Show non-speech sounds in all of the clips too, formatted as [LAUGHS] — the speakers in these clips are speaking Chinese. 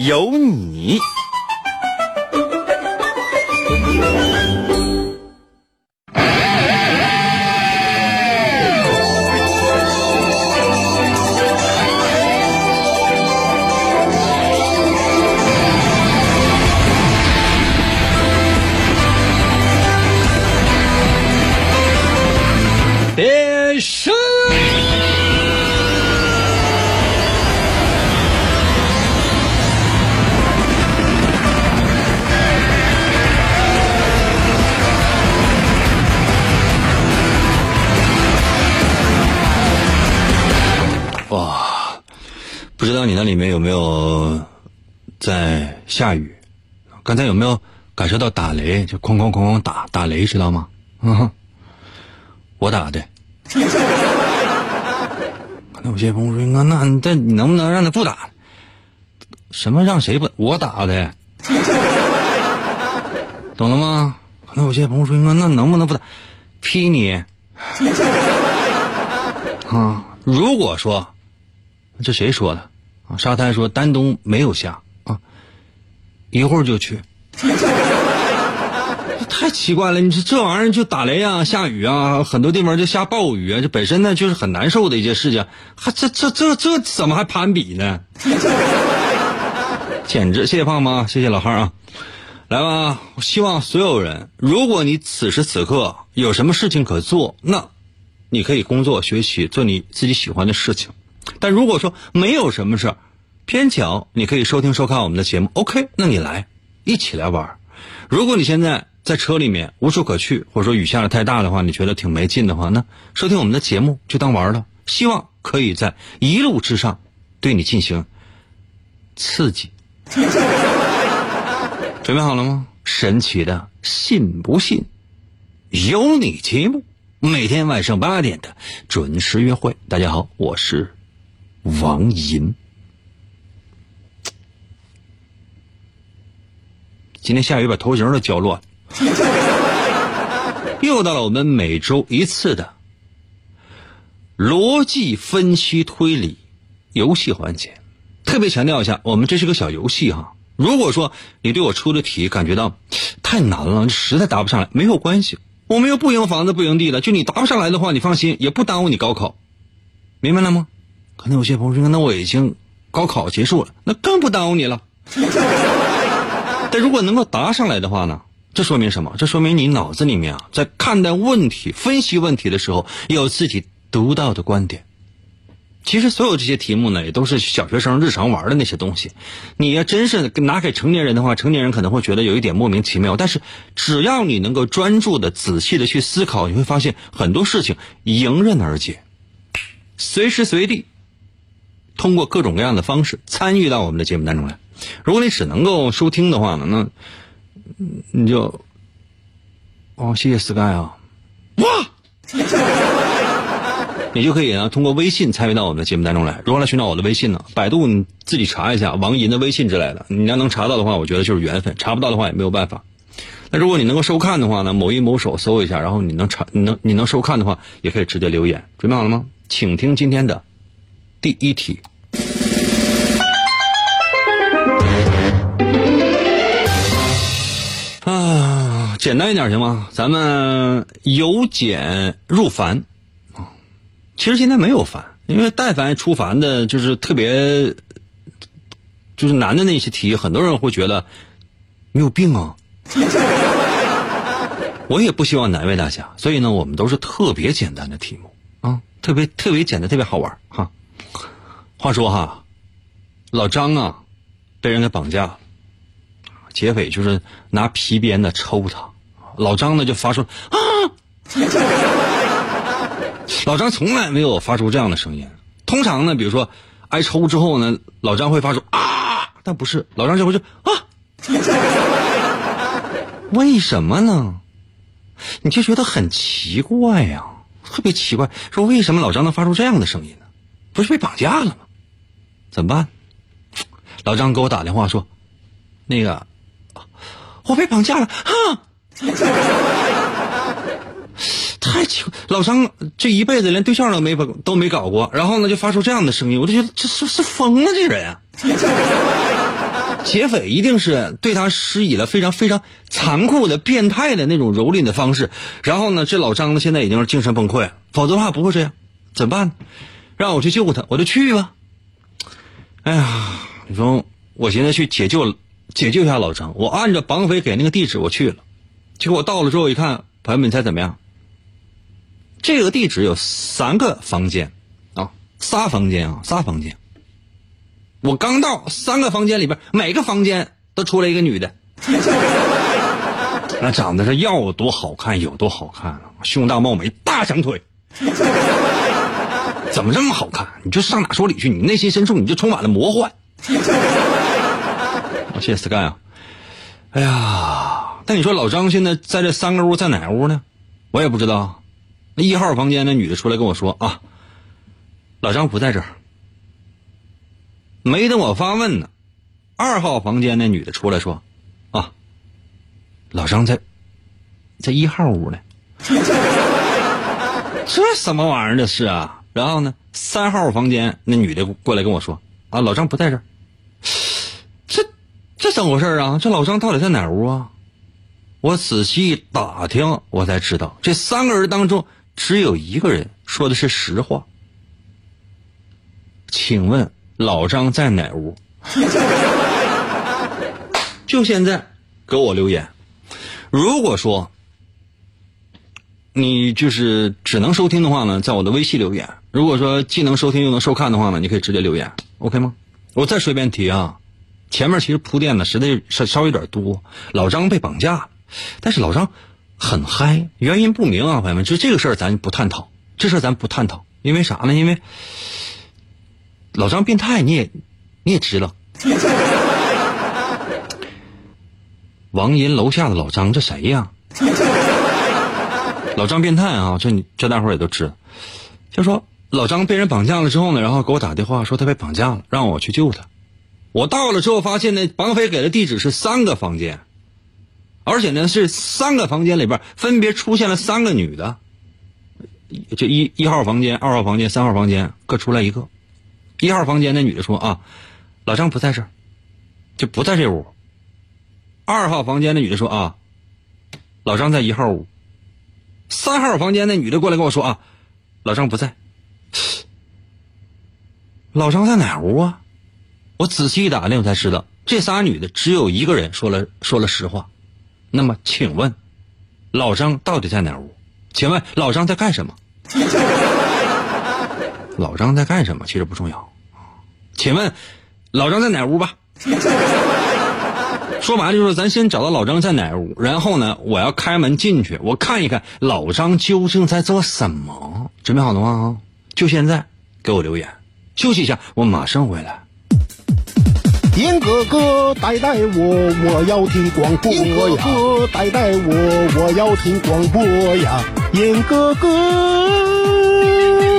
有你。有没有在下雨？刚才有没有感受到打雷？就哐哐哐哐打打雷，知道吗？嗯，我打的。那有些朋友说：“那那这你能不能让他不打？什么让谁不？我打的，懂了吗？”那有些朋友说：“那那能不能不打？劈你！”啊，如果说。这谁说的？沙滩说丹东没有下啊，一会儿就去。[LAUGHS] 太奇怪了，你说这玩意儿就打雷啊，下雨啊，很多地方就下暴雨啊，这本身呢就是很难受的一件事情，还这这这这怎么还攀比呢？[LAUGHS] 简直！谢谢胖胖，谢谢老汉啊！来吧，我希望所有人，如果你此时此刻有什么事情可做，那你可以工作、学习，做你自己喜欢的事情。但如果说没有什么事儿，偏巧你可以收听收看我们的节目，OK，那你来一起来玩。如果你现在在车里面无处可去，或者说雨下的太大的话，你觉得挺没劲的话，那收听我们的节目就当玩了。希望可以在一路之上对你进行刺激。准备好了吗？神奇的，信不信？有你节目，每天晚上八点的准时约会。大家好，我是。王银，今天下雨把头型都浇乱，[LAUGHS] 又到了我们每周一次的逻辑分析推理游戏环节。特别强调一下，我们这是个小游戏哈。如果说你对我出的题感觉到太难了，实在答不上来，没有关系，我们又不赢房子不赢地的。就你答不上来的话，你放心，也不耽误你高考，明白了吗？可能有些朋友说：“那我已经高考结束了，那更不耽误你了。[LAUGHS] 但如果能够答上来的话呢？这说明什么？这说明你脑子里面啊，在看待问题、分析问题的时候，有自己独到的观点。其实所有这些题目呢，也都是小学生日常玩的那些东西。你要真是拿给成年人的话，成年人可能会觉得有一点莫名其妙。但是只要你能够专注的、仔细的去思考，你会发现很多事情迎刃而解，随时随地。通过各种各样的方式参与到我们的节目当中来。如果你只能够收听的话呢，那你就哦，谢谢 Sky 啊，哇，[LAUGHS] 你就可以呢通过微信参与到我们的节目当中来。如何来寻找我的微信呢？百度你自己查一下王银的微信之类的。你要能查到的话，我觉得就是缘分；查不到的话也没有办法。那如果你能够收看的话呢，某一某手搜一下，然后你能查，你能你能收看的话，也可以直接留言。准备好了吗？请听今天的第一题。简单一点行吗？咱们由简入繁啊。其实现在没有繁，因为但凡出繁的，就是特别就是难的那些题，很多人会觉得你有病啊。[LAUGHS] 我也不希望难为大家，所以呢，我们都是特别简单的题目啊，特别特别简单，特别好玩哈。话说哈，老张啊，被人给绑架了。劫匪就是拿皮鞭子抽他，老张呢就发出啊，[LAUGHS] 老张从来没有发出这样的声音。通常呢，比如说挨抽之后呢，老张会发出啊，但不是，老张这回就啊，[LAUGHS] 为什么呢？你就觉得很奇怪呀，特别奇怪，说为什么老张能发出这样的声音呢？不是被绑架了吗？怎么办？老张给我打电话说，那个我被绑架了啊！[LAUGHS] 太奇怪，老张这一辈子连对象都没都没搞过，然后呢就发出这样的声音，我就觉得这是是疯了这人啊！[LAUGHS] 劫匪一定是对他施以了非常非常残酷的、变态的那种蹂躏的方式，然后呢，这老张呢现在已经是精神崩溃，否则的话不会这样，怎么办？让我去救他，我就去吧。哎呀，你说我现在去解救解救一下老张，我按照绑匪给那个地址我去了，结果我到了之后一看，朋友们你猜怎么样？这个地址有三个房间，啊，仨房间啊，仨房间。我刚到三个房间里边，每个房间都出来一个女的，[LAUGHS] 那长得是要多好看有多好看啊，胸大貌美，大长腿，怎么这么好看？你就上哪说理去？你内心深处你就充满了魔幻。我 [LAUGHS] 谢谢 Sky 啊，哎呀，但你说老张现在在这三个屋在哪屋呢？我也不知道。那一号房间那女的出来跟我说啊，老张不在这儿。没等我发问呢，二号房间那女的出来说，啊，老张在，在一号屋呢。这什么玩意儿这是啊？然后呢，三号房间那女的过来跟我说，啊，老张不在这儿。这这怎么回事啊？这老张到底在哪屋啊？我仔细打听，我才知道这三个人当中。只有一个人说的是实话，请问老张在哪屋？[LAUGHS] 就现在给我留言。如果说你就是只能收听的话呢，在我的微信留言；如果说既能收听又能收看的话呢，你可以直接留言，OK 吗？我再说一遍题啊，前面其实铺垫的实在稍稍微有点多。老张被绑架了，但是老张。很嗨，原因不明啊，朋友们，就这个事儿咱不探讨，这事儿咱不探讨，因为啥呢？因为老张变态，你也你也知道。[LAUGHS] 王银楼下的老张，这谁呀？老张变态啊，这你这大伙也都知道。就说老张被人绑架了之后呢，然后给我打电话说他被绑架了，让我去救他。我到了之后发现呢，绑匪给的地址是三个房间。而且呢，是三个房间里边分别出现了三个女的，这一一号房间、二号房间、三号房间各出来一个。一号房间那女的说：“啊，老张不在这儿，就不在这屋。”二号房间那女的说：“啊，老张在一号屋。”三号房间那女的过来跟我说：“啊，老张不在。”老张在哪屋啊？我仔细一打听，我才知道这仨女的只有一个人说了说了实话。那么，请问，老张到底在哪屋？请问老张在干什么？[LAUGHS] 老张在干什么？其实不重要。请问，老张在哪屋吧？说白了就是，咱先找到老张在哪屋，然后呢，我要开门进去，我看一看老张究竟在做什么。准备好了吗？就现在，给我留言。休息一下，我马上回来。严哥哥带带我，我要听广播呀！严哥哥带带我，我要听广播呀！严哥哥，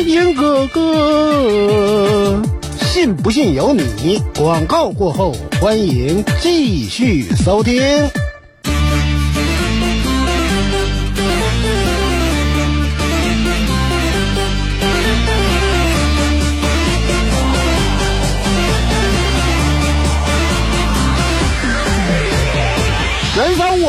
严哥哥，信不信由你。广告过后，欢迎继续收听。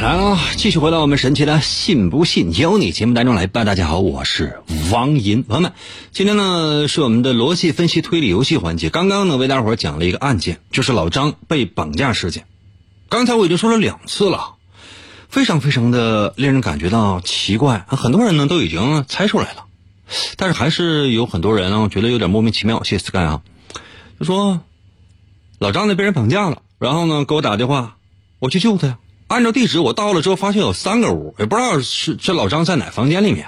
来了，继续回到我们神奇的“信不信由你”节目当中来吧。大家好，我是王银，朋友们，今天呢是我们的逻辑分析推理游戏环节。刚刚呢为大伙儿讲了一个案件，就是老张被绑架事件。刚才我已经说了两次了，非常非常的令人感觉到奇怪。很多人呢都已经猜出来了，但是还是有很多人呢觉得有点莫名其妙。谢谢 Sky 啊，就说老张呢被人绑架了，然后呢给我打电话，我去救他呀。按照地址我到了之后，发现有三个屋，也不知道是这老张在哪房间里面，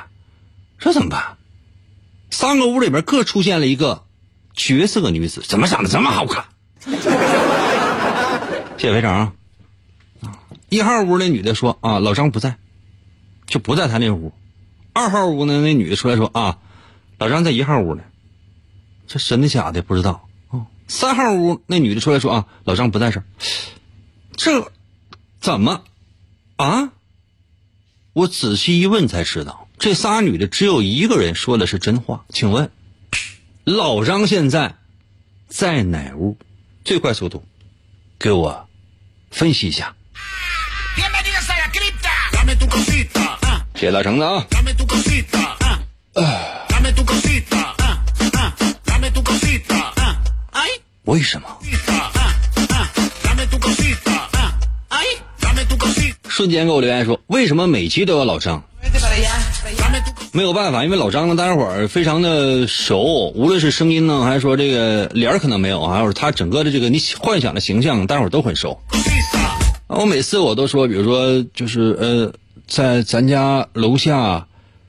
这怎么办？三个屋里边各出现了一个绝色女子，怎么长得这么好看？[LAUGHS] 谢谢排长啊！一号屋那女的说啊，老张不在，就不在他那屋。二号屋呢，那女的出来说啊，老张在一号屋呢。这真的假的不知道啊。三号屋那女的出来说啊，老张不在这。这。怎么？啊！我仔细一问才知道，这仨女的只有一个人说的是真话。请问，老张现在在哪屋？最快速度，给我分析一下。谢谢大橙子啊！为什么？瞬间给我留言说：“为什么每期都有老张？”没有办法，因为老张呢，大家伙儿非常的熟，无论是声音呢，还是说这个脸儿可能没有啊，还有他整个的这个你幻想的形象，大伙儿都很熟。我每次我都说，比如说就是呃，在咱家楼下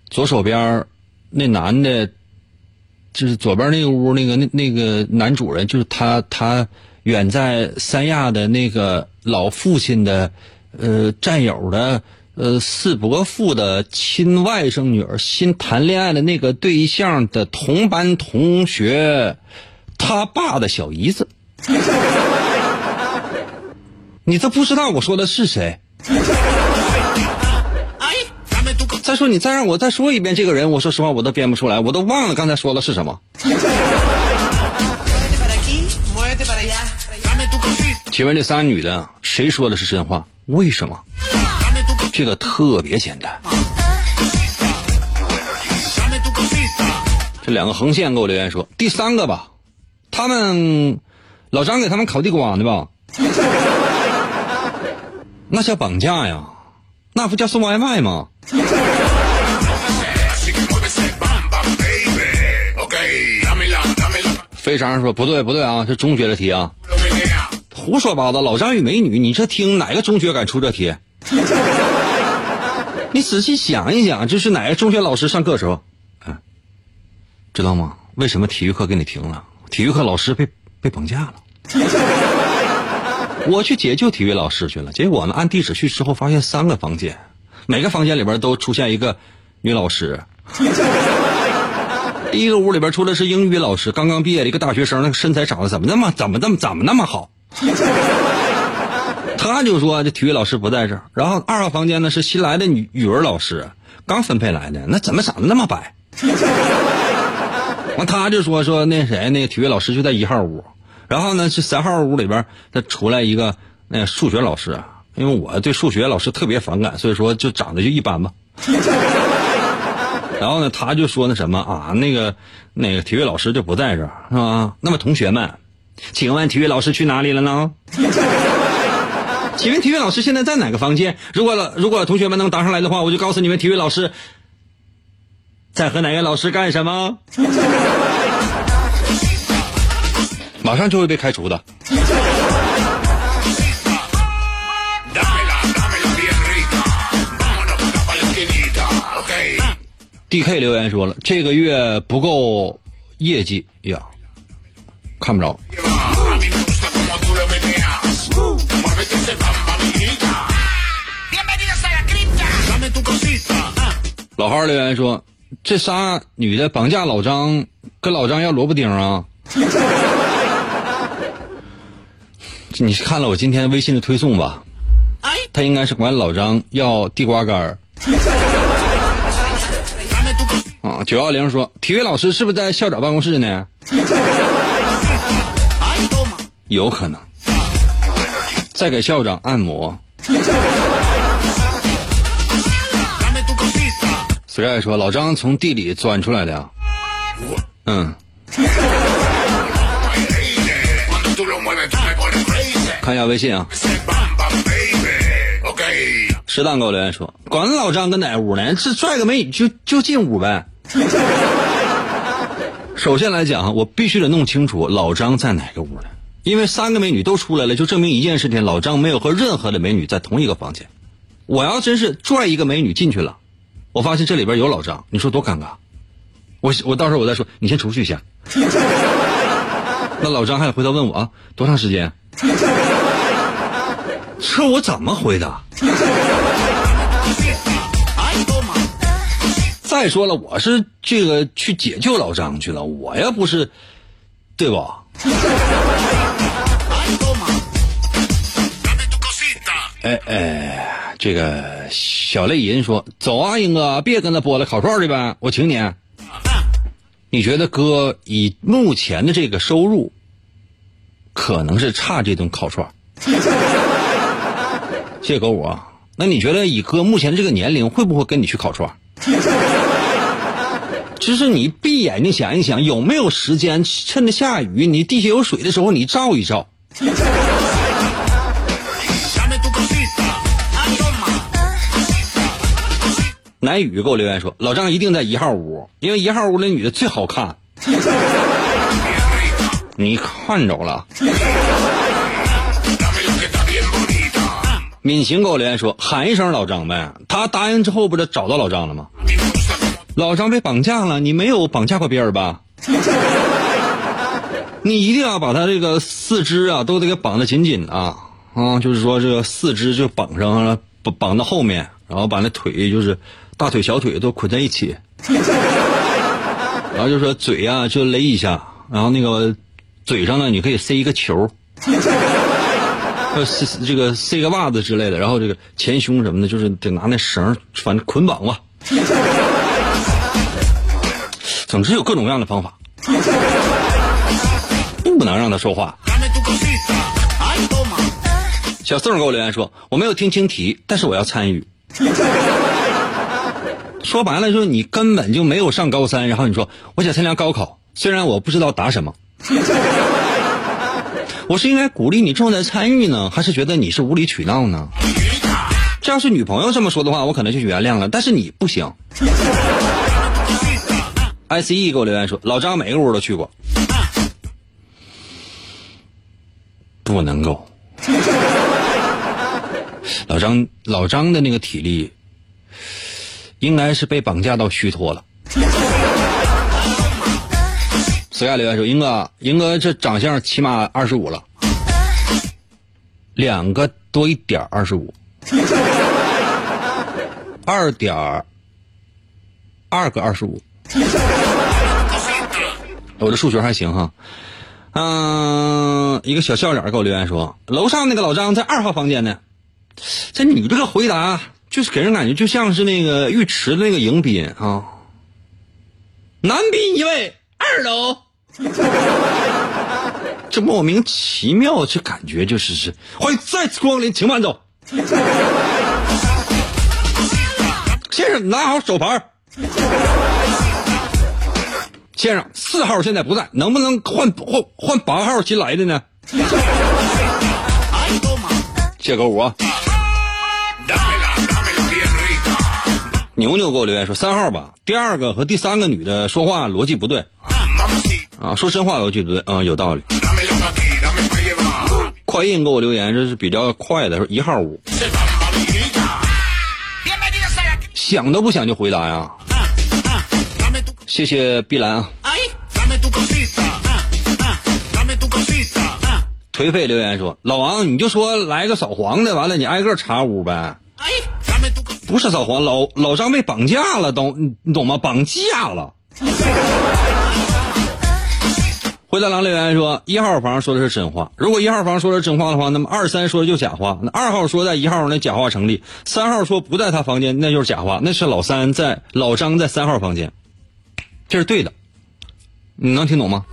左手边那男的，就是左边那个屋那个那那个男主人，就是他他远在三亚的那个老父亲的。呃，战友的，呃，四伯父的亲外甥女儿新谈恋爱的那个对象的同班同学，他爸的小姨子，[LAUGHS] 你都不知道我说的是谁？再说你再让我再说一遍这个人，我说实话我都编不出来，我都忘了刚才说的是什么。[LAUGHS] 请问这仨女的谁说的是真话？为什么？这个特别简单。这两个横线给我留言说，第三个吧，他们老张给他们烤地瓜呢吧？那叫绑架呀，那不叫送外卖吗？[LAUGHS] 非常说不对不对啊，是中学的题啊。胡说八道！老张与美女，你这听哪个中学敢出这题？[LAUGHS] 你仔细想一想，这是哪个中学老师上课时候？嗯，知道吗？为什么体育课给你停了？体育课老师被被绑架了。[LAUGHS] 我去解救体育老师去了，结果呢，按地址去之后，发现三个房间，每个房间里边都出现一个女老师。第 [LAUGHS] 一个屋里边出的是英语老师，刚刚毕业的一个大学生，那个身材长得怎么那么怎么那么怎么那么好？[LAUGHS] 他就说这体育老师不在这儿，然后二号房间呢是新来的语语文老师，刚分配来的，那怎么长得那么白？[LAUGHS] 完他就说说那谁那个体育老师就在一号屋，然后呢是三号屋里边他出来一个那数学老师，因为我对数学老师特别反感，所以说就长得就一般吧。[LAUGHS] 然后呢他就说那什么啊那个那个体育老师就不在这儿是吧？那么同学们。请问体育老师去哪里了呢？[LAUGHS] 请问体育老师现在在哪个房间？如果如果同学们能答上来的话，我就告诉你们体育老师在和哪个老师干什么，[LAUGHS] 马上就会被开除的。D K 留言说了，这个月不够业绩呀。看不着。老号留言说：“这仨女的绑架老张，跟老张要萝卜丁啊！” [LAUGHS] 你看了我今天微信的推送吧？他应该是管老张要地瓜干儿。[LAUGHS] 啊，九幺零说：“体育老师是不是在校长办公室呢？” [LAUGHS] 有可能。再给校长按摩。Sky 说：“老张从地里钻出来的呀。”嗯。看一下微信啊。石蛋给我留言说：“管老张跟哪屋呢？这拽个美女就就进屋呗。”首先来讲，我必须得弄清楚老张在哪个屋呢？因为三个美女都出来了，就证明一件事情：老张没有和任何的美女在同一个房间。我要真是拽一个美女进去了，我发现这里边有老张，你说多尴尬？我我到时候我再说，你先出去一下。[LAUGHS] 那老张还得回头问我啊，多长时间？这我怎么回答？再说了，我是这个去解救老张去了，我又不是，对吧？哎哎，这个小泪银说：“走啊，英哥，别跟他播了，烤串去呗，我请你。”你觉得哥以目前的这个收入，可能是差这顿烤串？[LAUGHS] 谢谢狗五啊，那你觉得以哥目前这个年龄，会不会跟你去烤串？[LAUGHS] 就是你闭眼睛想一想，有没有时间趁着下雨，你地下有水的时候，你照一照。[LAUGHS] 南雨给我留言说：“老张一定在一号屋，因为一号屋那女的最好看。”你看着了。敏行给我留言说：“喊一声老张呗。”他答应之后，不就找到老张了吗？老张被绑架了，你没有绑架过别人吧？你一定要把他这个四肢啊都得给绑得紧紧的啊啊！就是说这个四肢就绑上，绑到后面，然后把那腿就是大腿、小腿都捆在一起，[LAUGHS] 然后就说嘴啊就勒一下，然后那个嘴上呢你可以塞一个球，[LAUGHS] 塞这个塞个袜子之类的，然后这个前胸什么的，就是得拿那绳反正捆绑吧。[LAUGHS] 总之有各种各样的方法，不能让他说话。小宋给我留言说：“我没有听清题，但是我要参与。[LAUGHS] ”说白了，就是你根本就没有上高三，然后你说我想参加高考，虽然我不知道答什么。[LAUGHS] 我是应该鼓励你重在参与呢，还是觉得你是无理取闹呢？这要是女朋友这么说的话，我可能就原谅了，但是你不行。[LAUGHS] I C E 给我留言说：“老张每个屋都去过，不能够。[LAUGHS] 老张老张的那个体力，应该是被绑架到虚脱了。[LAUGHS] ”私下留言说：“英哥，英哥这长相起码二十五了，两个多一点二十五，二点二个二十五。[LAUGHS] ”我的数学还行哈，嗯，一个小笑脸给我留言说，楼上那个老张在二号房间呢。这你这个回答，就是给人感觉就像是那个浴池的那个迎宾啊。男宾一位，二楼。[LAUGHS] 这莫名其妙，这感觉就是是欢迎再次光临，请慢走。[LAUGHS] 先生，拿好手牌。先生，四号现在不在，能不能换换换八号新来的呢？谢狗五。牛牛给我留言说三号吧，第二个和第三个女的说话逻辑不对，啊，说真话逻辑不对，啊，有道理。快印给我留言，这是比较快的，说一号屋，想都不想就回答呀。谢谢碧蓝啊！颓废留言说：“老王，你就说来个扫黄的，完了你挨个查屋呗。”不是扫黄，老老张被绑架了，懂你懂吗？绑架了。[LAUGHS] 灰太狼留言说：“一号房说的是真话，如果一号房说的是真话的话，那么二三说的就假话。那二号说在一号，那假话成立；三号说不在他房间，那就是假话。那是老三在老张在三号房间。”这是对的，你能听懂吗？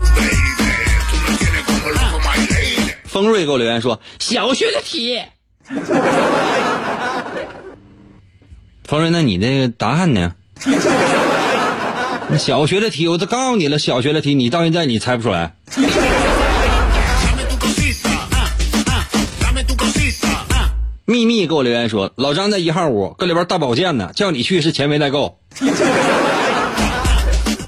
丰瑞给我留言说：“小学的题。”丰瑞，那你那个答案呢？小学的题，我都告诉你了，小学的题，你到现在你猜不出来。秘密给我留言说，老张在一号屋，搁里边大保健呢，叫你去是钱没带够。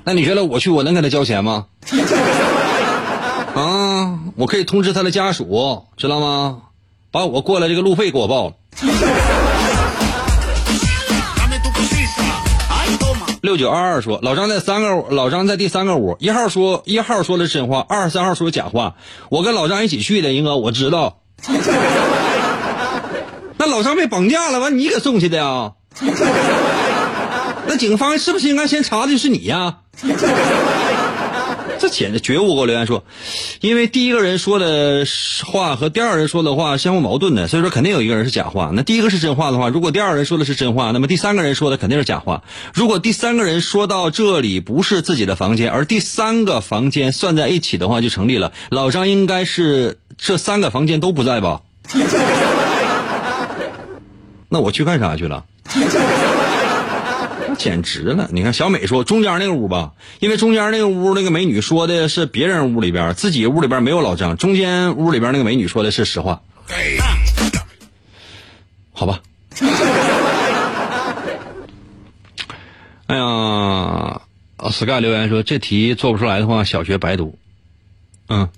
那你觉得我去，我能给他交钱吗？[LAUGHS] 啊，我可以通知他的家属，知道吗？把我过来这个路费给我报了。六九二二说，老张在三个，老张在第三个屋，一号说一号说的真话，二三号说假话。我跟老张一起去的，英哥我知道。[LAUGHS] 那老张被绑架了，完你给送去的呀？那警方是不是应该先查的就是你呀？[LAUGHS] 这简直觉悟！给我留言说，因为第一个人说的话和第二人说的话相互矛盾的，所以说肯定有一个人是假话。那第一个是真话的话，如果第二人说的是真话，那么第三个人说的肯定是假话。如果第三个人说到这里不是自己的房间，而第三个房间算在一起的话，就成立了。老张应该是这三个房间都不在吧？[LAUGHS] 那我去干啥去了？简直了！你看小美说中间那个屋吧，因为中间那个屋那个美女说的是别人屋里边，自己屋里边没有老张。中间屋里边那个美女说的是实话。好吧。哎呀，sky 留言说这题做不出来的话，小学白读。嗯。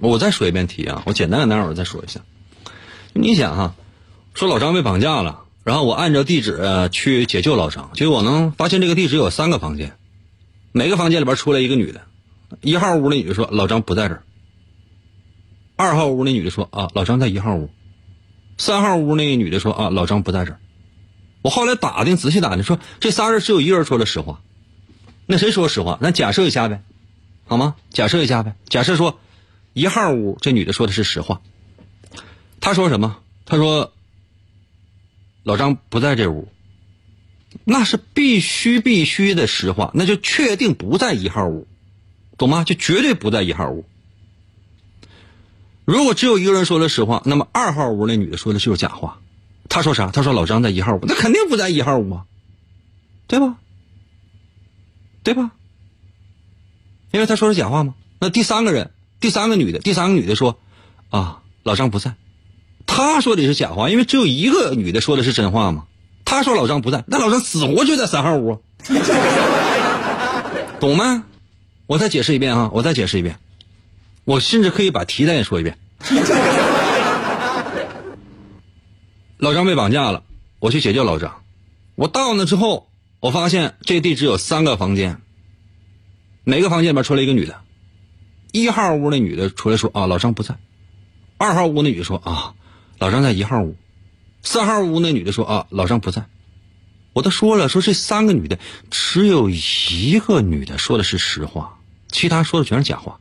我再说一遍题啊，我简单简单我再说一下。你想哈，说老张被绑架了。然后我按照地址去解救老张，结果呢，发现这个地址有三个房间，每个房间里边出来一个女的，一号屋那女的说老张不在这儿，二号屋那女的说啊老张在一号屋，三号屋那女的说啊老张不在这儿，我后来打听仔细打听说这仨人只有一个人说了实话，那谁说实话？咱假设一下呗，好吗？假设一下呗，假设说一号屋这女的说的是实话，她说什么？她说。老张不在这屋，那是必须必须的实话，那就确定不在一号屋，懂吗？就绝对不在一号屋。如果只有一个人说了实话，那么二号屋那女的说的就是假话。她说啥？她说老张在一号屋，那肯定不在一号屋啊，对吧？对吧？因为她说是假话吗？那第三个人，第三个女的，第三个女的说，啊，老张不在。他说的是假话，因为只有一个女的说的是真话嘛。他说老张不在，那老张死活就在三号屋，[LAUGHS] 懂吗？我再解释一遍啊，我再解释一遍，我甚至可以把题再说一遍。[LAUGHS] 老张被绑架了，我去解救老张。我到那之后，我发现这地址有三个房间，每个房间里面出来一个女的。一号屋那女的出来说啊，老张不在。二号屋那女的说啊。老张在一号屋，三号屋那女的说啊，老张不在。我都说了，说这三个女的只有一个女的说的是实话，其他说的全是假话。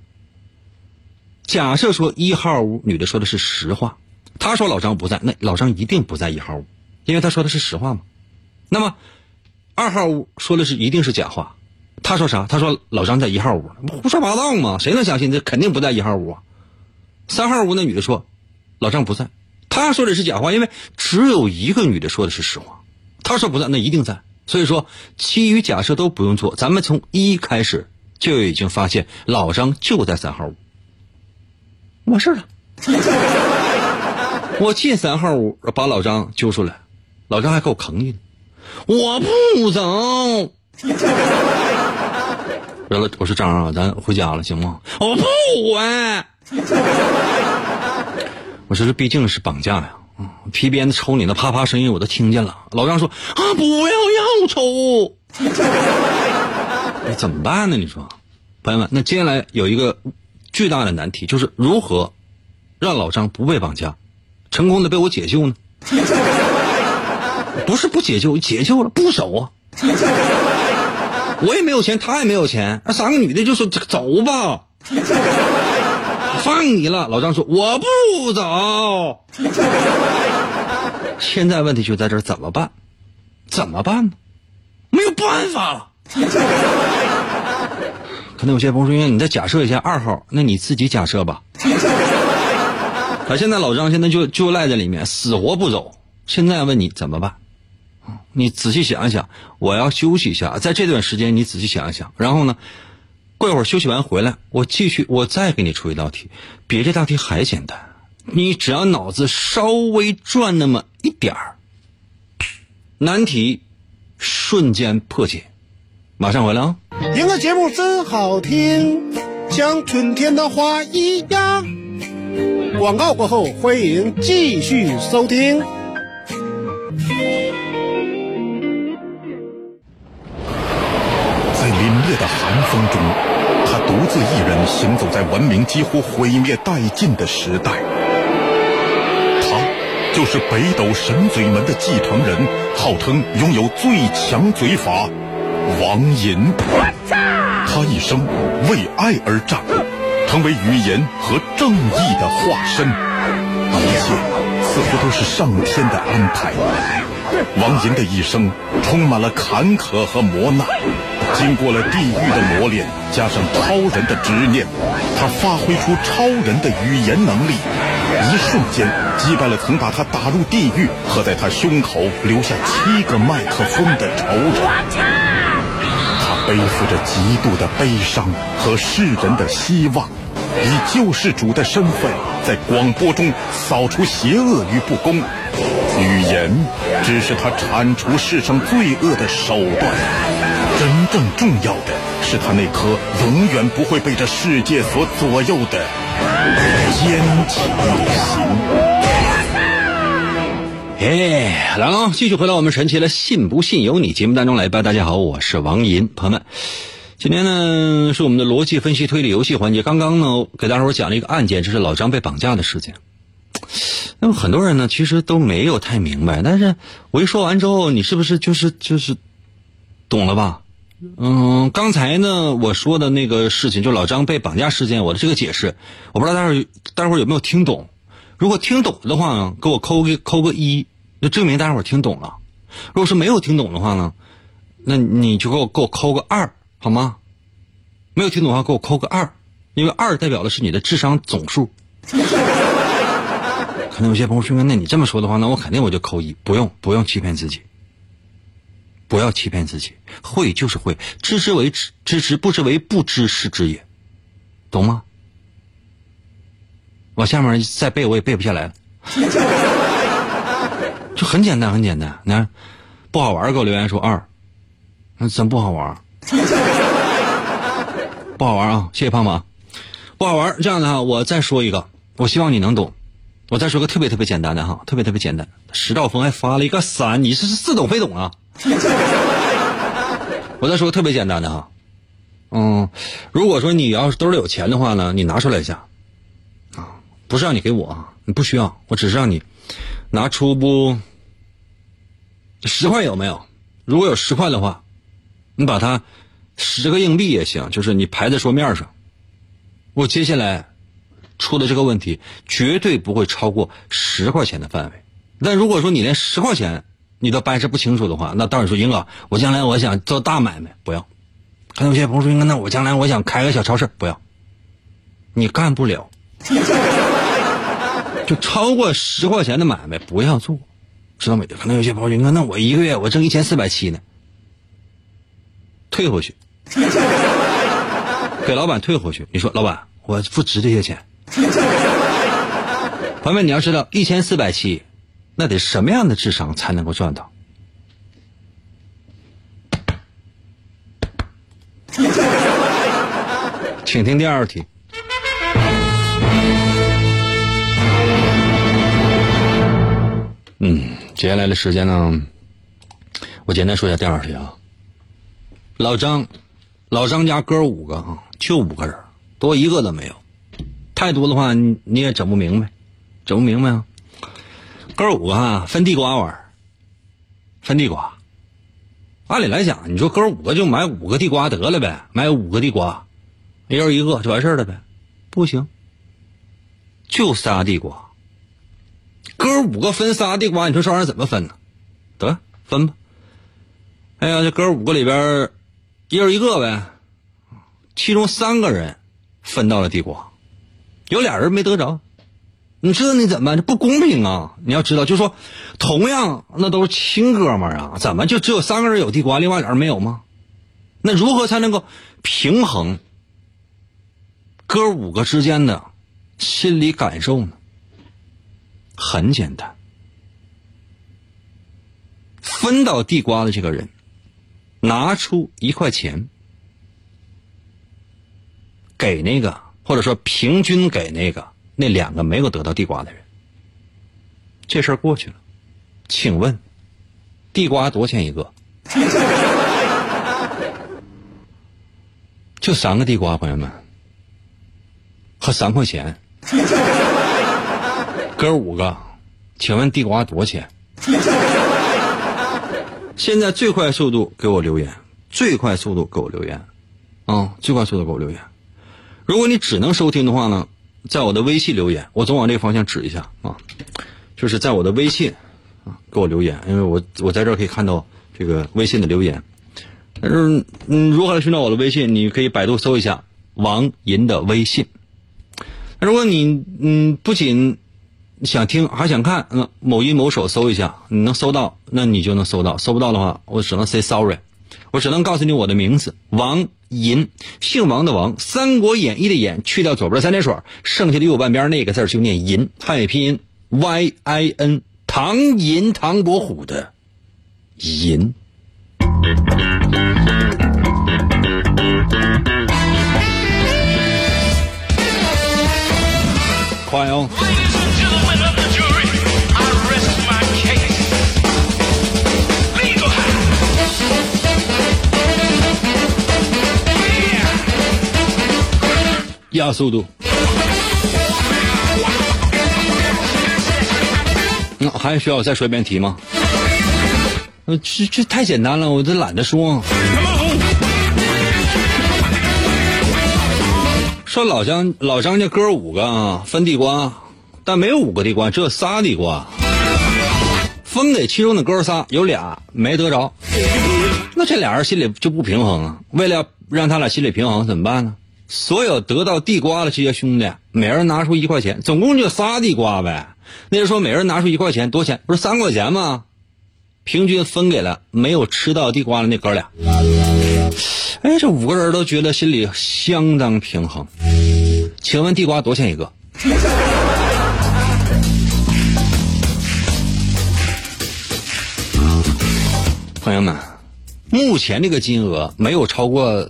假设说一号屋女的说的是实话，她说老张不在，那老张一定不在一号屋，因为她说的是实话嘛。那么二号屋说的是一定是假话，她说啥？她说老张在一号屋，胡说八道嘛，谁能相信这肯定不在一号屋啊？三号屋那女的说老张不在。他说的是假话，因为只有一个女的说的是实话。他说不在，那一定在。所以说，其余假设都不用做，咱们从一开始就已经发现老张就在三号屋，完事了。[LAUGHS] 我进三号屋把老张揪出来，老张还给我坑你呢。我不走。完了，我说张啊，咱回家了，行吗？我不回。我说这毕竟是绑架呀，皮鞭子抽你那啪啪声音我都听见了。老张说啊，不要要抽，[LAUGHS] 那怎么办呢？你说，朋友们，那接下来有一个巨大的难题，就是如何让老张不被绑架，成功的被我解救呢？[LAUGHS] 不是不解救，解救了不走啊！[LAUGHS] 我也没有钱，他也没有钱，那三个女的就说走吧。放你了，老张说我不走。[LAUGHS] 现在问题就在这儿，怎么办？怎么办呢？没有办法了。[LAUGHS] 可能有些朋友说，你再假设一下二号，那你自己假设吧。他现在老张现在就就赖在里面，死活不走。现在问你怎么办？你仔细想一想，我要休息一下，在这段时间你仔细想一想，然后呢，过一会儿休息完回来，我继续，我再给你出一道题，比这道题还简单，你只要脑子稍微转那么一点儿，难题瞬间破解。马上回来啊！听个节目真好听，像春天的花一样。广告过后，欢迎继续收听。行走在文明几乎毁灭殆尽的时代。他就是北斗神嘴门的继承人，号称拥有最强嘴法。王银，他一生为爱而战，成为语言和正义的化身。一切似乎都是上天的安排。王银的一生充满了坎坷和磨难，经过了地狱的磨练，加上超人的执念，他发挥出超人的语言能力，一瞬间击败了曾把他打入地狱和在他胸口留下七个麦克风的仇人。他背负着极度的悲伤和世人的希望，以救世主的身份，在广播中扫除邪恶与不公。语言只是他铲除世上罪恶的手段，更重要的是他那颗永远不会被这世界所左右的坚强的心。哎，来了，继续回到我们神奇的“信不信由你”节目当中来吧。大家好，我是王银，朋友们，今天呢是我们的逻辑分析推理游戏环节。刚刚呢给大伙讲了一个案件，就是老张被绑架的事情。那么很多人呢其实都没有太明白，但是我一说完之后，你是不是就是就是懂了吧？嗯，刚才呢我说的那个事情，就老张被绑架事件，我的这个解释，我不知道待会儿待会儿有没有听懂。如果听懂的话呢，给我扣个扣个一，就证明大家伙听懂了。如果是没有听懂的话呢，那你就给我给我扣个二，好吗？没有听懂的话，给我扣个二，因为二代表的是你的智商总数。可能有些朋友说，那你这么说的话，那我肯定我就扣一，不用不用欺骗自己，不要欺骗自己，会就是会，知之为知知之，不知为不知是知也，懂吗？往下面再背我也背不下来了，[LAUGHS] 就很简单很简单。你看，不好玩给我留言说二，那真不好玩，[LAUGHS] 不好玩啊！谢谢胖胖，不好玩。这样的哈，我再说一个，我希望你能懂。我再说个特别特别简单的哈，特别特别简单。石兆峰还发了一个三，你是似懂非懂啊！[LAUGHS] 我再说个特别简单的哈，嗯，如果说你要是兜里有钱的话呢，你拿出来一下。啊不是让你给我啊，你不需要，我只是让你拿出不十块有没有？如果有十块的话，你把它十个硬币也行，就是你排在桌面上。我接下来出的这个问题绝对不会超过十块钱的范围。但如果说你连十块钱你都掰扯不清楚的话，那当然说英哥，我将来我想做大买卖，不要。还有些朋友说，英哥，那我将来我想开个小超市，不要。你干不了。就超过十块钱的买卖不要做，知道没？可能有些朋友说：“那我一个月我挣一千四百七呢，退回去，给老板退回去。”你说老板，我不值这些钱。[LAUGHS] 朋友们，你要知道，一千四百七，那得什么样的智商才能够赚到？[LAUGHS] 请听第二题。嗯，接下来的时间呢，我简单说一下第二题啊。老张，老张家哥五个啊，就五个人，多一个都没有。太多的话，你你也整不明白，整不明白啊。哥五个哈，分地瓜玩，分地瓜。按理来讲，你说哥五个就买五个地瓜得了呗，买五个地瓜，一人一个就完事了呗。不行，就仨地瓜。哥五个分仨地瓜，你说这玩意儿怎么分呢？得分吧。哎呀，这哥五个里边，一人一个呗。其中三个人分到了地瓜，有俩人没得着。你知道你怎么？这不公平啊！你要知道，就说同样那都是亲哥们儿啊，怎么就只有三个人有地瓜，另外俩人没有吗？那如何才能够平衡哥五个之间的心理感受呢？很简单，分到地瓜的这个人拿出一块钱给那个，或者说平均给那个。那两个没有得到地瓜的人，这事儿过去了。请问，地瓜多少钱一个？[LAUGHS] 就三个地瓜，朋友们，和三块钱，哥五个，请问地瓜多少钱？[LAUGHS] 现在最快速度给我留言，最快速度给我留言，啊，最快速度给我留言。如果你只能收听的话呢？在我的微信留言，我总往这个方向指一下啊，就是在我的微信啊给我留言，因为我我在这儿可以看到这个微信的留言。但是嗯，如何来寻找我的微信？你可以百度搜一下王银的微信。如果你嗯不仅想听还想看，那某音某手搜一下，你能搜到，那你就能搜到。搜不到的话，我只能 say sorry，我只能告诉你我的名字王。银，姓王的王，《三国演义》的演，去掉左边三点水，剩下的右半边那个字就念银，汉语拼音 y i n，唐银，唐伯虎的银。快哦！压速度。那还需要我再说一遍题吗？这这太简单了，我都懒得说。说老张老张家哥五个啊，分地瓜，但没有五个地瓜，只有仨地瓜。分给其中的哥仨，有俩没得着，那这俩人心里就不平衡啊。为了让他俩心里平衡，怎么办呢？所有得到地瓜的这些兄弟，每人拿出一块钱，总共就仨地瓜呗。那就说每人拿出一块钱，多钱？不是三块钱吗？平均分给了没有吃到地瓜的那哥俩。哎，这五个人都觉得心里相当平衡。请问地瓜多少钱一个？[LAUGHS] 朋友们，目前这个金额没有超过。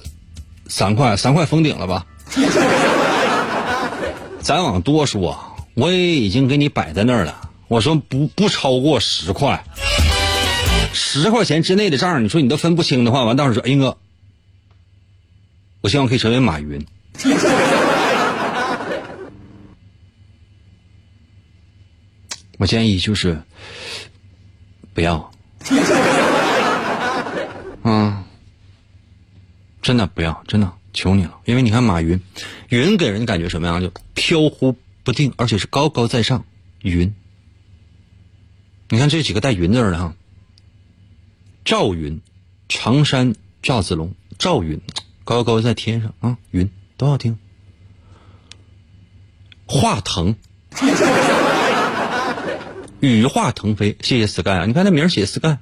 三块，三块封顶了吧？[LAUGHS] 咱往多说，我也已经给你摆在那儿了。我说不不超过十块，十块钱之内的账，你说你都分不清的话，完到时候说，英哥，我希望可以成为马云。[LAUGHS] 我建议就是不要，[LAUGHS] 嗯。真的不要，真的求你了，因为你看马云，云给人感觉什么样？就飘忽不定，而且是高高在上。云，你看这几个带云字的哈，赵云，常山赵子龙，赵云，高高在天上啊，云多好听。华腾，羽化腾飞，谢谢 sky 啊！你看那名写 sky，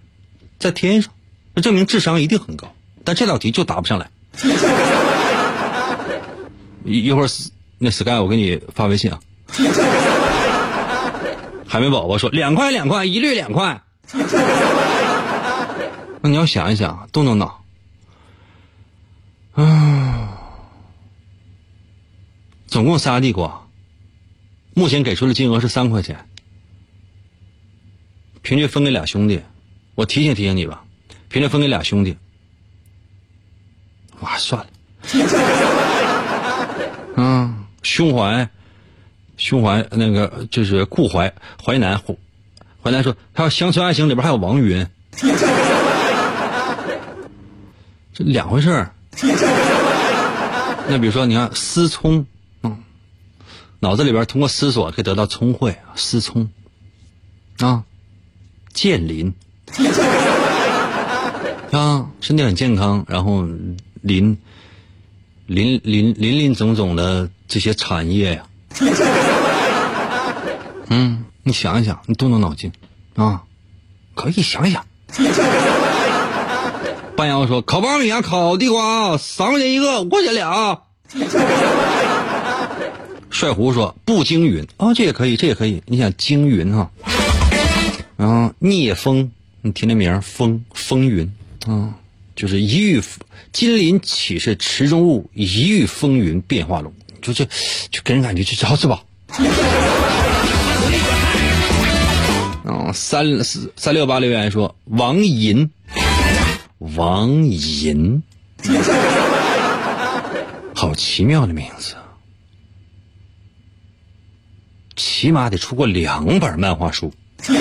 在天上，那证明智商一定很高。但这道题就答不上来。一一会儿，那 sky 我给你发微信啊。海绵宝宝说两块两块，一律两块。那你要想一想，动动脑。啊，总共仨地瓜，目前给出的金额是三块钱，平均分给俩兄弟。我提醒提醒你吧，平均分给俩兄弟。哇，算了。[LAUGHS] 嗯，胸怀，胸怀那个就是顾怀淮南，淮南说他要《乡村爱情》里边还有王云，这两回事儿。那比如说，你看思聪，嗯，脑子里边通过思索可以得到聪慧，思聪啊，健林 [LAUGHS] 啊，身体很健康，然后。林，林林林林总总的这些产业呀。嗯，你想一想，你动动脑筋啊，可以想一想。半妖说烤苞米啊，烤地瓜啊三块钱一个，五块钱俩。帅胡说不惊云啊，这也可以，这也可以。你想惊云哈，然后聂风，你听这名风风云啊，就是一遇金鳞岂是池中物，一遇风云变化龙，就这就给人感觉就着是吧？嗯，[LAUGHS] 三四三六八留言说王银，王银，[LAUGHS] 好奇妙的名字。起码得出过两本漫画书，[LAUGHS]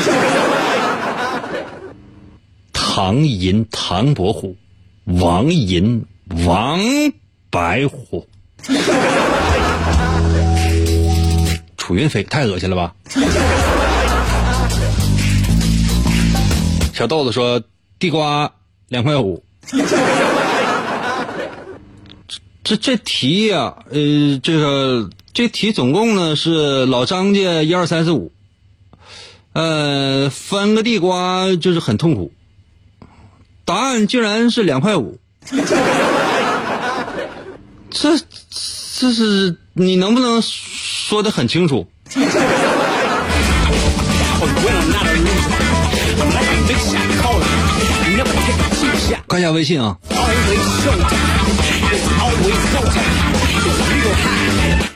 唐寅唐伯虎，王银王白虎，楚云飞太恶心了吧？小豆子说地瓜两块五，这这题呀，呃，这个。这题总共呢是老张家一二三四五，呃，分个地瓜就是很痛苦，答案竟然是两块五，[LAUGHS] 这这是你能不能说的很清楚？看一下微信啊。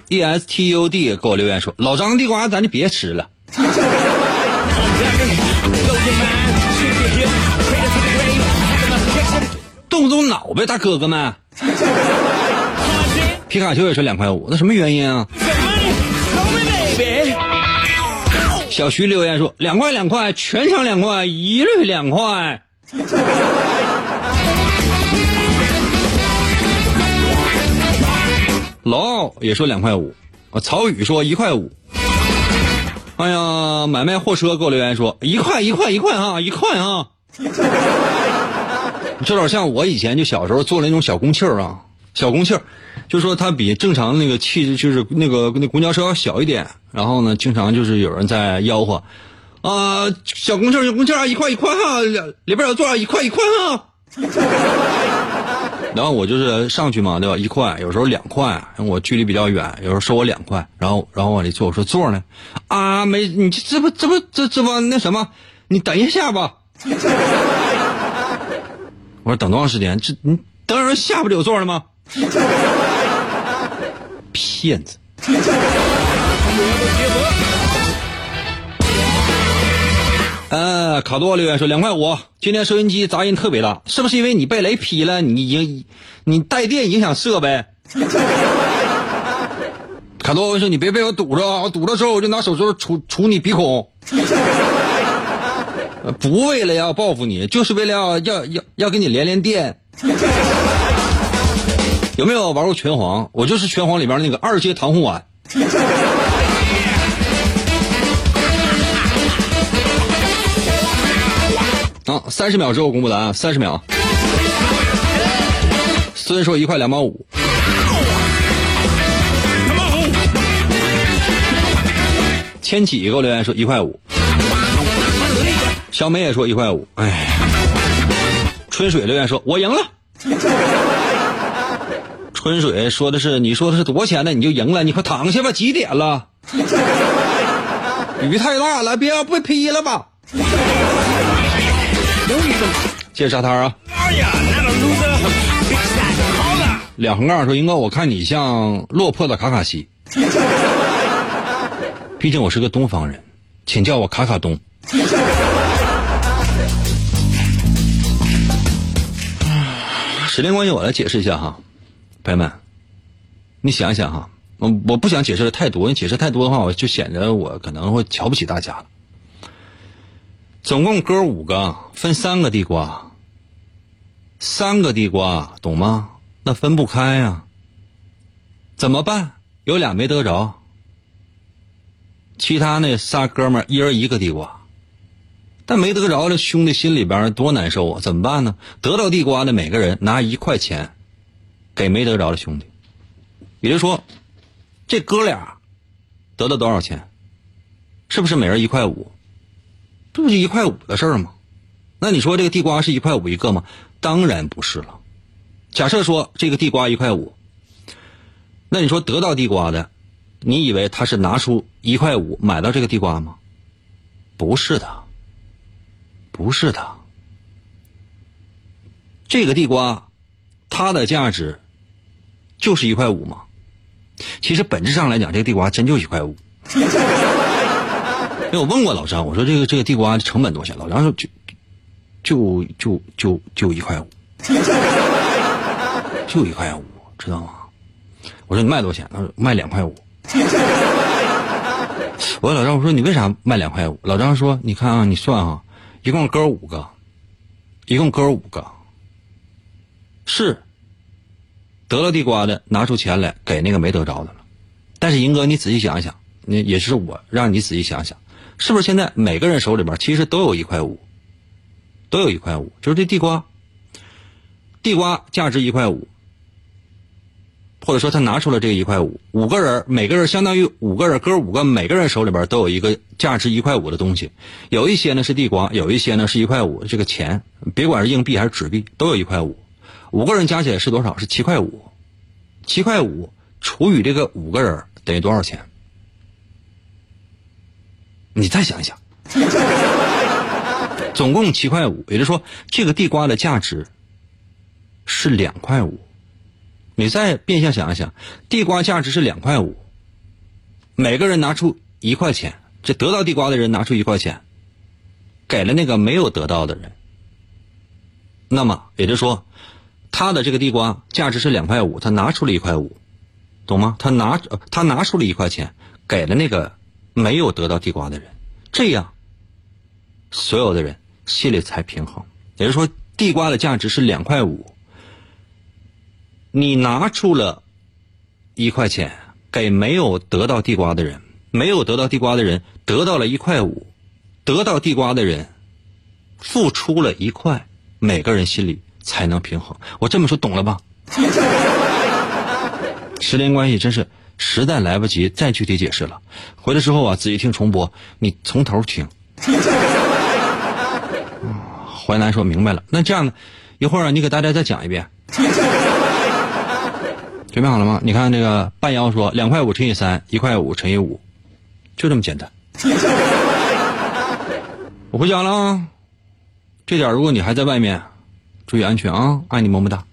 e s t u d 给我留言说：“老张地瓜咱就别吃了，[LAUGHS] [LAUGHS] 动动脑呗，大哥哥们。”皮卡丘也说两块五，那什么原因啊？小徐留言说：“两块两块，全场两块，一律两块。”老奥也说两块五，啊，曹宇说一块五。哎呀，买卖货车给我留言说一块一块一块啊，一块啊。这有点像我以前就小时候坐那种小公汽儿啊，小公汽儿，就说它比正常那个汽就是那个那公交车要小一点。然后呢，经常就是有人在吆喝，啊，小公汽儿小公汽儿一块一块哈，里边有座一块一块哈。[LAUGHS] 然后我就是上去嘛，对吧？一块，有时候两块，我距离比较远，有时候收我两块。然后，然后往里坐，我说座呢？啊，没，你这这不这不这这不那什么？你等一下吧。我说等多长时间？这你等人下不就有座了吗？[LAUGHS] 骗子。呃，卡多留言说两块五。今天收音机杂音特别大，是不是因为你被雷劈了？你影你带电影响设备？[LAUGHS] 卡多我说你别被我堵着啊！我堵着之后我就拿手指头杵杵你鼻孔。不为了要报复你，就是为了要要要要给你连连电。[LAUGHS] 有没有玩过拳皇？我就是拳皇里边那个二阶唐红丸。[LAUGHS] 啊，三十秒之后公布答案，三十秒。孙说一块两毛五。千启给我留言说一块五。小美也说一块五。哎，春水留言说我赢了。春水说的是你说的是多少钱呢？你就赢了，你快躺下吧，几点了？雨太大了，别要被劈了吧。谢谢沙滩啊！两横杠说：“英哥，我看你像落魄的卡卡西，毕竟我是个东方人，请叫我卡卡东。”时间关系，我来解释一下哈，朋友们，你想一想哈，我我不想解释的太多，你解释太多的话，我就显得我可能会瞧不起大家了。总共哥五个，分三个地瓜，三个地瓜，懂吗？那分不开呀。怎么办？有俩没得着，其他那仨哥们一人一个地瓜，但没得着，这兄弟心里边多难受啊！怎么办呢？得到地瓜的每个人拿一块钱，给没得着的兄弟，比如说，这哥俩得到多少钱？是不是每人一块五？这不就一块五的事儿吗？那你说这个地瓜是一块五一个吗？当然不是了。假设说这个地瓜一块五，那你说得到地瓜的，你以为他是拿出一块五买到这个地瓜吗？不是的，不是的。这个地瓜，它的价值就是一块五嘛？其实本质上来讲，这个地瓜真就一块五。[LAUGHS] 因为我问过老张，我说这个这个地瓜成本多少钱？老张说就就就就就一块五，[LAUGHS] 就一块五，知道吗？我说你卖多少钱？他说卖两块五。[LAUGHS] 我说老张，我说你为啥卖两块五？老张说你看啊，你算啊，一共哥五个，一共哥五个，是得了地瓜的拿出钱来给那个没得着的了。但是银哥，你仔细想一想，你也是我让你仔细想想。是不是现在每个人手里边其实都有一块五，都有一块五，就是这地瓜，地瓜价值一块五，或者说他拿出了这一块五，五个人每个人相当于五个人，哥五个，每个人手里边都有一个价值一块五的东西，有一些呢是地瓜，有一些呢是一块五这个钱，别管是硬币还是纸币，都有一块五，五个人加起来是多少？是七块五，七块五除以这个五个人等于多少钱？你再想一想，总共七块五，也就是说，这个地瓜的价值是两块五。你再变相想一想，地瓜价值是两块五，每个人拿出一块钱，这得到地瓜的人拿出一块钱，给了那个没有得到的人，那么也就是说，他的这个地瓜价值是两块五，他拿出了一块五，懂吗？他拿他拿出了一块钱，给了那个。没有得到地瓜的人，这样，所有的人心里才平衡。也就是说，地瓜的价值是两块五，你拿出了一块钱给没有得到地瓜的人，没有得到地瓜的人得到了一块五，得到地瓜的人付出了一块，每个人心里才能平衡。我这么说懂了吧？[LAUGHS] 时间关系，真是。实在来不及再具体解释了，回来之后啊，仔细听重播，你从头听。[LAUGHS] 淮南说明白了，那这样呢？一会儿你给大家再讲一遍。准备好了吗？你看这个半妖说两块五乘以三，一块五乘以五，就这么简单。[LAUGHS] 我回家了，啊，这点如果你还在外面，注意安全啊！爱你么么哒。